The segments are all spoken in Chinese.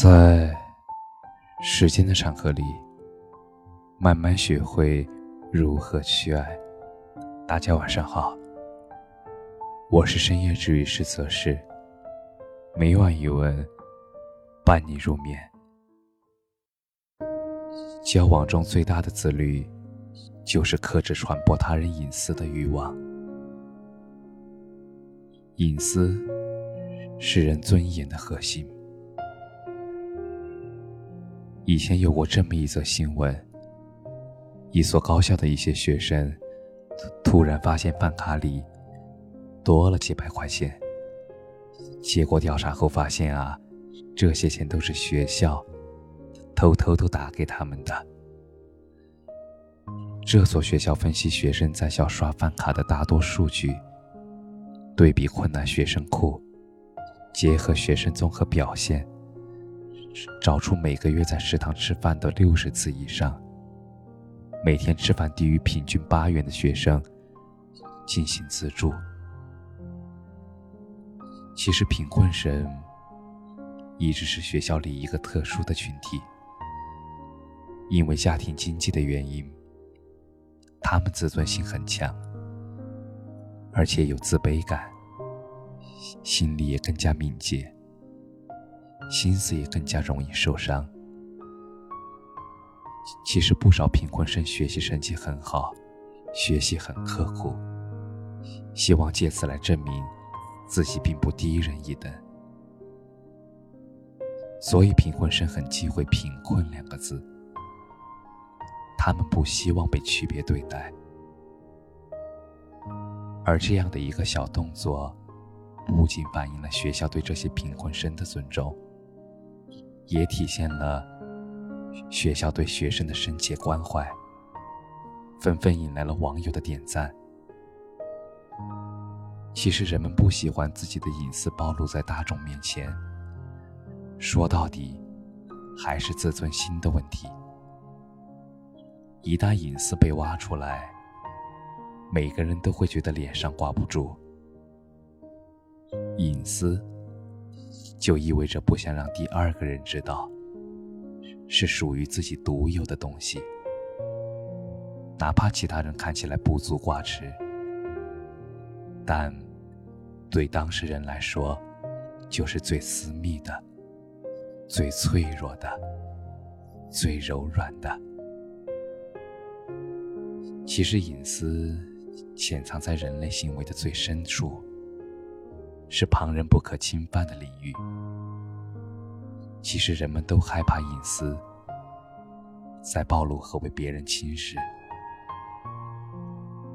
在时间的长河里，慢慢学会如何去爱。大家晚上好，我是深夜治愈师泽世，每晚一文伴你入眠。交往中最大的自律，就是克制传播他人隐私的欲望。隐私是人尊严的核心。以前有过这么一则新闻：一所高校的一些学生突然发现饭卡里多了几百块钱。结果调查后发现啊，这些钱都是学校偷偷偷打给他们的。这所学校分析学生在校刷饭卡的大多数据，对比困难学生库，结合学生综合表现，找出每个月在食堂吃饭的六十次以上，每天吃饭低于平均八元的学生，进行资助。其实贫困生一直是学校里一个特殊的群体，因为家庭经济的原因。他们自尊心很强，而且有自卑感，心里也更加敏捷，心思也更加容易受伤。其实不少贫困生学习成绩很好，学习很刻苦，希望借此来证明自己并不低人一等，所以贫困生很忌讳“贫困”两个字。他们不希望被区别对待，而这样的一个小动作，不仅反映了学校对这些贫困生的尊重，也体现了学校对学生的深切关怀，纷纷引来了网友的点赞。其实，人们不喜欢自己的隐私暴露在大众面前，说到底，还是自尊心的问题。一旦隐私被挖出来，每个人都会觉得脸上挂不住。隐私就意味着不想让第二个人知道，是属于自己独有的东西，哪怕其他人看起来不足挂齿，但对当事人来说，就是最私密的、最脆弱的、最柔软的。其实，隐私潜藏在人类行为的最深处，是旁人不可侵犯的领域。其实，人们都害怕隐私在暴露和被别人侵蚀，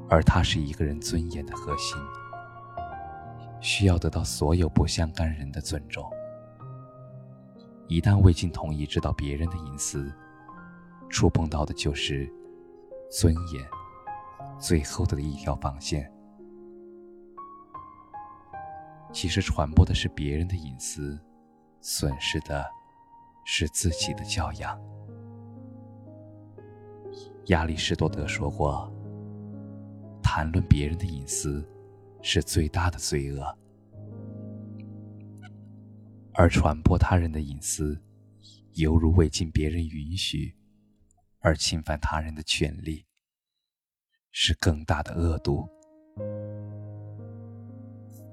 而它是一个人尊严的核心，需要得到所有不相干人的尊重。一旦未经同意知道别人的隐私，触碰到的就是尊严。最后的一条防线，其实传播的是别人的隐私，损失的是自己的教养。亚里士多德说过：“谈论别人的隐私是最大的罪恶，而传播他人的隐私，犹如未经别人允许而侵犯他人的权利。”是更大的恶毒。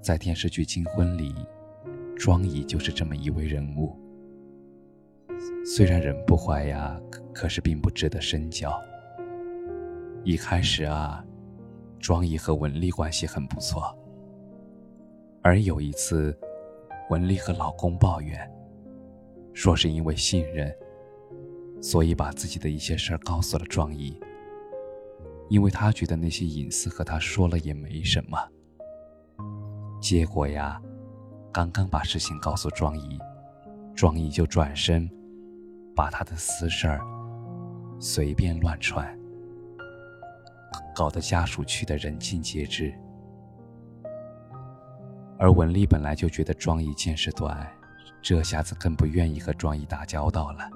在电视剧《金婚》里，庄姨就是这么一位人物。虽然人不坏呀，可是并不值得深交。一开始啊，庄姨和文丽关系很不错。而有一次，文丽和老公抱怨，说是因为信任，所以把自己的一些事儿告诉了庄姨。因为他觉得那些隐私和他说了也没什么。结果呀，刚刚把事情告诉庄姨，庄姨就转身，把他的私事儿随便乱传，搞得家属去的人尽皆知。而文丽本来就觉得庄姨见识短，这下子更不愿意和庄姨打交道了。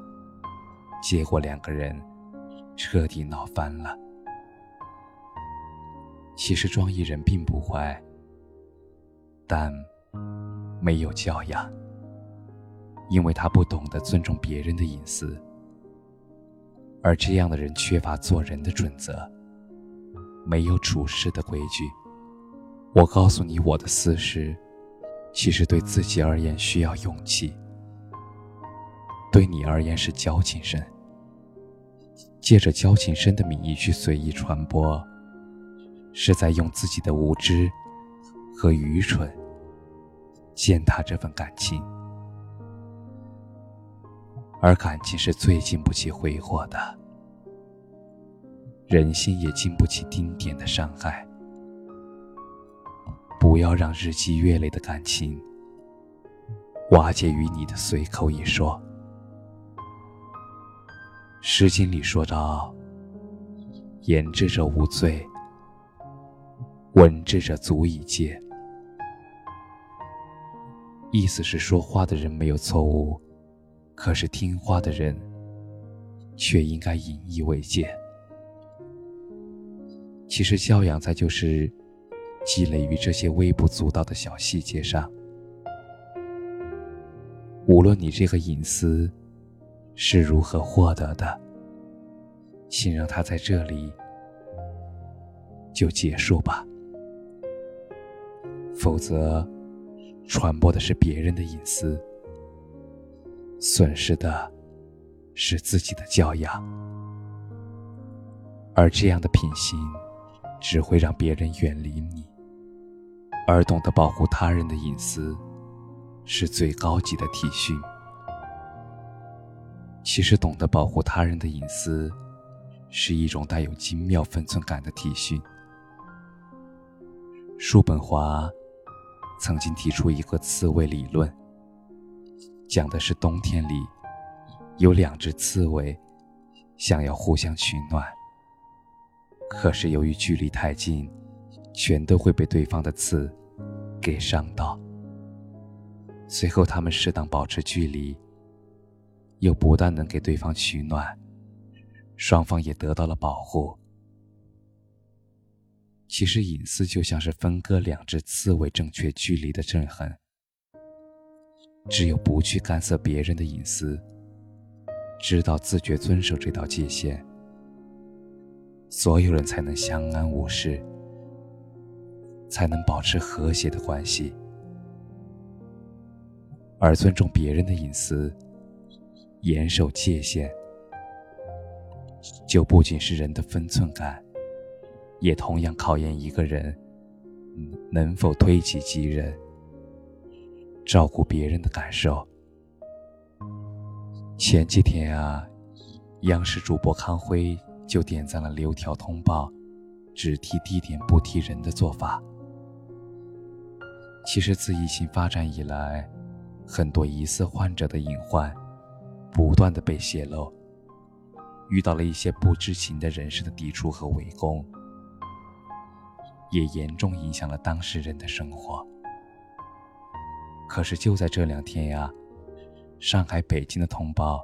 结果两个人彻底闹翻了。其实庄姨人并不坏，但没有教养。因为他不懂得尊重别人的隐私，而这样的人缺乏做人的准则，没有处事的规矩。我告诉你我的私事，其实对自己而言需要勇气，对你而言是交情深。借着交情深的名义去随意传播，是在用自己的无知和愚蠢践踏这份感情。而感情是最经不起挥霍的，人心也经不起丁点的伤害。不要让日积月累的感情瓦解于你的随口一说。《诗经》里说道：“言之者无罪，闻之者足以戒。”意思是说话的人没有错误，可是听话的人却应该引以为戒。其实教养在就是积累于这些微不足道的小细节上。无论你这个隐私。是如何获得的？请让他在这里就结束吧，否则传播的是别人的隐私，损失的是自己的教养，而这样的品行只会让别人远离你。而懂得保护他人的隐私，是最高级的体恤。其实，懂得保护他人的隐私，是一种带有精妙分寸感的体恤。叔本华曾经提出一个刺猬理论，讲的是冬天里有两只刺猬想要互相取暖，可是由于距离太近，全都会被对方的刺给伤到。随后，他们适当保持距离。又不但能给对方取暖，双方也得到了保护。其实隐私就像是分割两只刺猬正确距离的震痕。只有不去干涉别人的隐私，知道自觉遵守这道界限，所有人才能相安无事，才能保持和谐的关系。而尊重别人的隐私。严守界限，就不仅是人的分寸感，也同样考验一个人能否推己及人，照顾别人的感受。前几天啊，央视主播康辉就点赞了留条通报，只提地点不提人的做法。其实自疫情发展以来，很多疑似患者的隐患。不断的被泄露，遇到了一些不知情的人士的抵触和围攻，也严重影响了当事人的生活。可是就在这两天呀，上海、北京的通报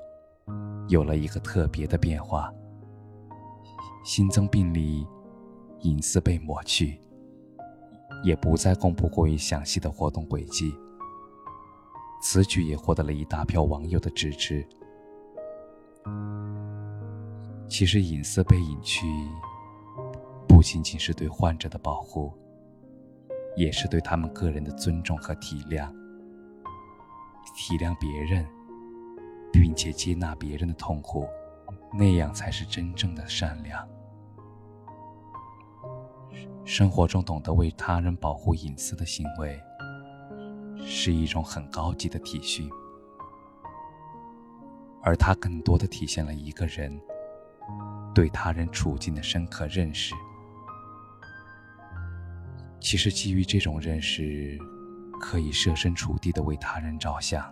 有了一个特别的变化，新增病例隐私被抹去，也不再公布过于详细的活动轨迹。此举也获得了一大票网友的支持。其实，隐私被隐去，不仅仅是对患者的保护，也是对他们个人的尊重和体谅。体谅别人，并且接纳别人的痛苦，那样才是真正的善良。生活中懂得为他人保护隐私的行为。是一种很高级的体恤，而它更多的体现了一个人对他人处境的深刻认识。其实，基于这种认识，可以设身处地的为他人着想，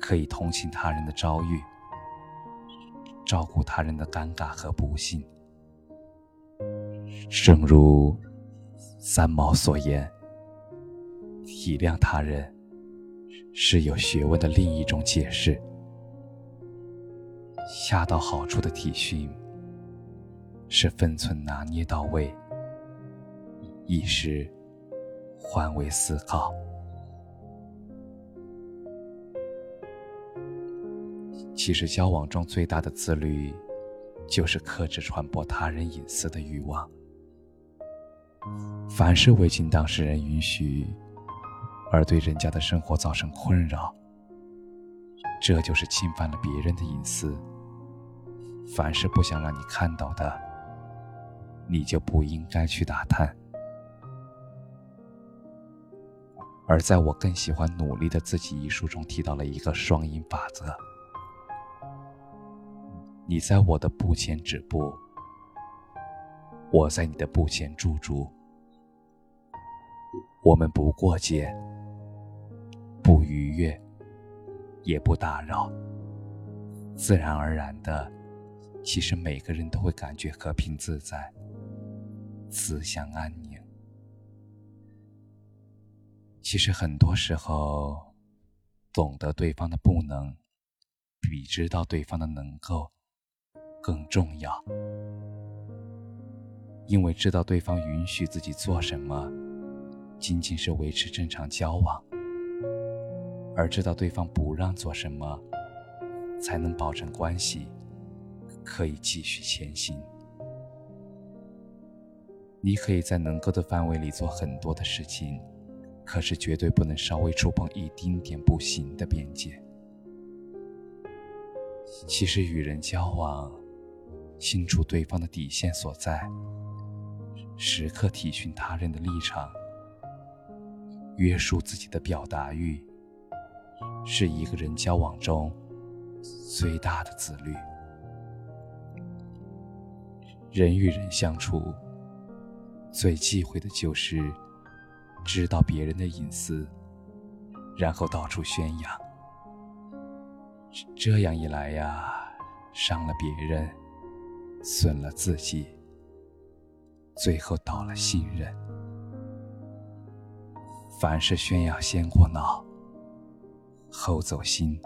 可以同情他人的遭遇，照顾他人的尴尬和不幸。正如三毛所言。体谅他人是有学问的另一种解释，恰到好处的体恤是分寸拿捏到位，亦是换位思考。其实，交往中最大的自律，就是克制传播他人隐私的欲望。凡是未经当事人允许，而对人家的生活造成困扰，这就是侵犯了别人的隐私。凡是不想让你看到的，你就不应该去打探。而在我更喜欢努力的自己一书中提到了一个双赢法则：你在我的步前止步，我在你的步前驻足。我们不过界，不逾越，也不打扰，自然而然的，其实每个人都会感觉和平自在，自相安宁。其实很多时候，懂得对方的不能，比知道对方的能够更重要。因为知道对方允许自己做什么，仅仅是维持正常交往；而知道对方不让做什么，才能保证关系可以继续前行。你可以在能够的范围里做很多的事情。可是绝对不能稍微触碰一丁点不行的边界。其实与人交往，清楚对方的底线所在，时刻体恤他人的立场，约束自己的表达欲，是一个人交往中最大的自律。人与人相处，最忌讳的就是。知道别人的隐私，然后到处宣扬，这样一来呀，伤了别人，损了自己，最后倒了信任。凡是炫耀先过脑，后走心，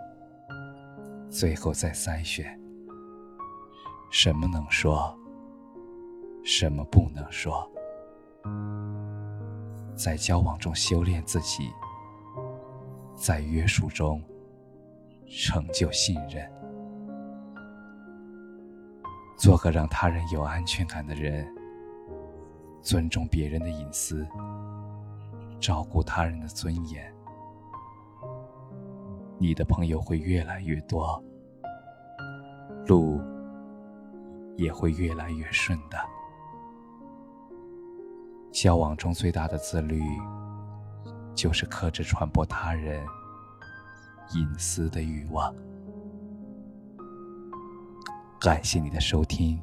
最后再筛选，什么能说，什么不能说。在交往中修炼自己，在约束中成就信任，做个让他人有安全感的人，尊重别人的隐私，照顾他人的尊严，你的朋友会越来越多，路也会越来越顺的。交往中最大的自律，就是克制传播他人隐私的欲望。感谢你的收听，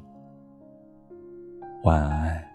晚安。